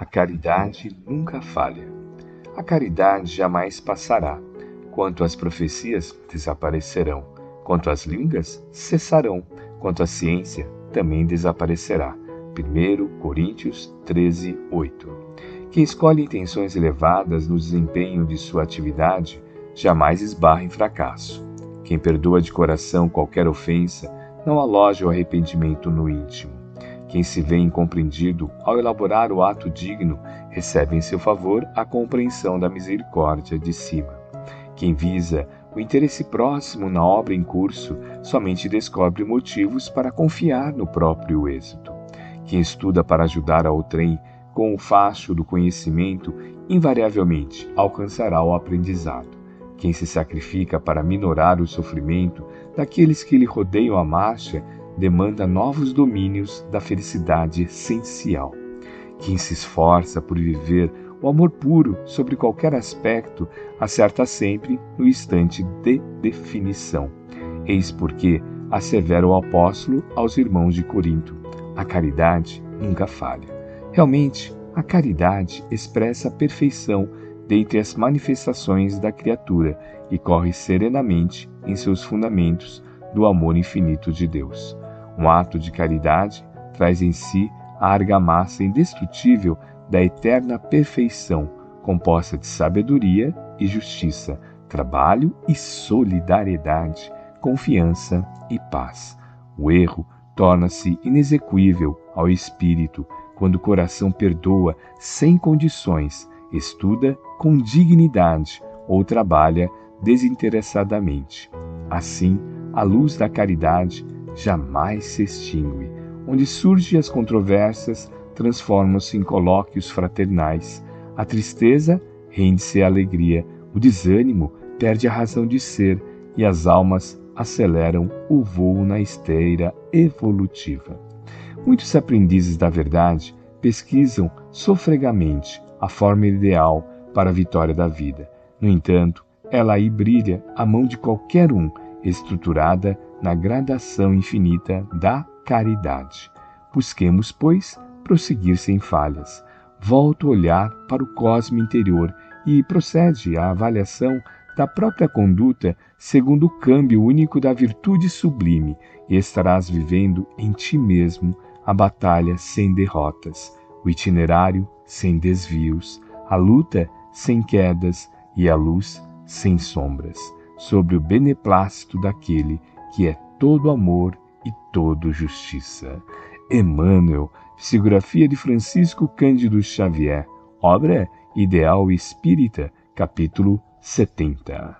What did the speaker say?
A caridade nunca falha. A caridade jamais passará. Quanto às profecias, desaparecerão. Quanto às línguas, cessarão. Quanto à ciência, também desaparecerá. 1 Coríntios 13, 8. Quem escolhe intenções elevadas no desempenho de sua atividade jamais esbarra em fracasso. Quem perdoa de coração qualquer ofensa não aloja o arrependimento no íntimo. Quem se vê incompreendido ao elaborar o ato digno recebe em seu favor a compreensão da misericórdia de cima. Quem visa o interesse próximo na obra em curso somente descobre motivos para confiar no próprio êxito. Quem estuda para ajudar ao trem com o facho do conhecimento invariavelmente alcançará o aprendizado. Quem se sacrifica para minorar o sofrimento daqueles que lhe rodeiam a marcha demanda novos domínios da felicidade essencial. Quem se esforça por viver o amor puro sobre qualquer aspecto acerta sempre no instante de definição. Eis porque assevera o apóstolo aos irmãos de Corinto: a caridade nunca falha. Realmente, a caridade expressa a perfeição dentre as manifestações da criatura e corre serenamente em seus fundamentos do amor infinito de Deus. Um ato de caridade traz em si a argamassa indestrutível da eterna perfeição, composta de sabedoria e justiça, trabalho e solidariedade, confiança e paz. O erro torna-se inexequível ao espírito quando o coração perdoa sem condições, estuda com dignidade ou trabalha desinteressadamente. Assim, a luz da caridade jamais se extingue. Onde surgem as controvérsias, transformam-se em colóquios fraternais. A tristeza rende-se à alegria, o desânimo perde a razão de ser e as almas aceleram o voo na esteira evolutiva. Muitos aprendizes da verdade pesquisam sofregamente a forma ideal para a vitória da vida. No entanto, ela aí brilha à mão de qualquer um, estruturada na gradação infinita da caridade. Busquemos, pois, prosseguir sem falhas. Volta o olhar para o cosmo interior e procede à avaliação da própria conduta segundo o câmbio único da virtude sublime, e estarás vivendo em ti mesmo a batalha sem derrotas, o itinerário sem desvios, a luta sem quedas e a luz sem sombras, sobre o beneplácito daquele que é todo amor e todo justiça. Emmanuel, psicografia de Francisco Cândido Xavier, obra Ideal Espírita, capítulo 70.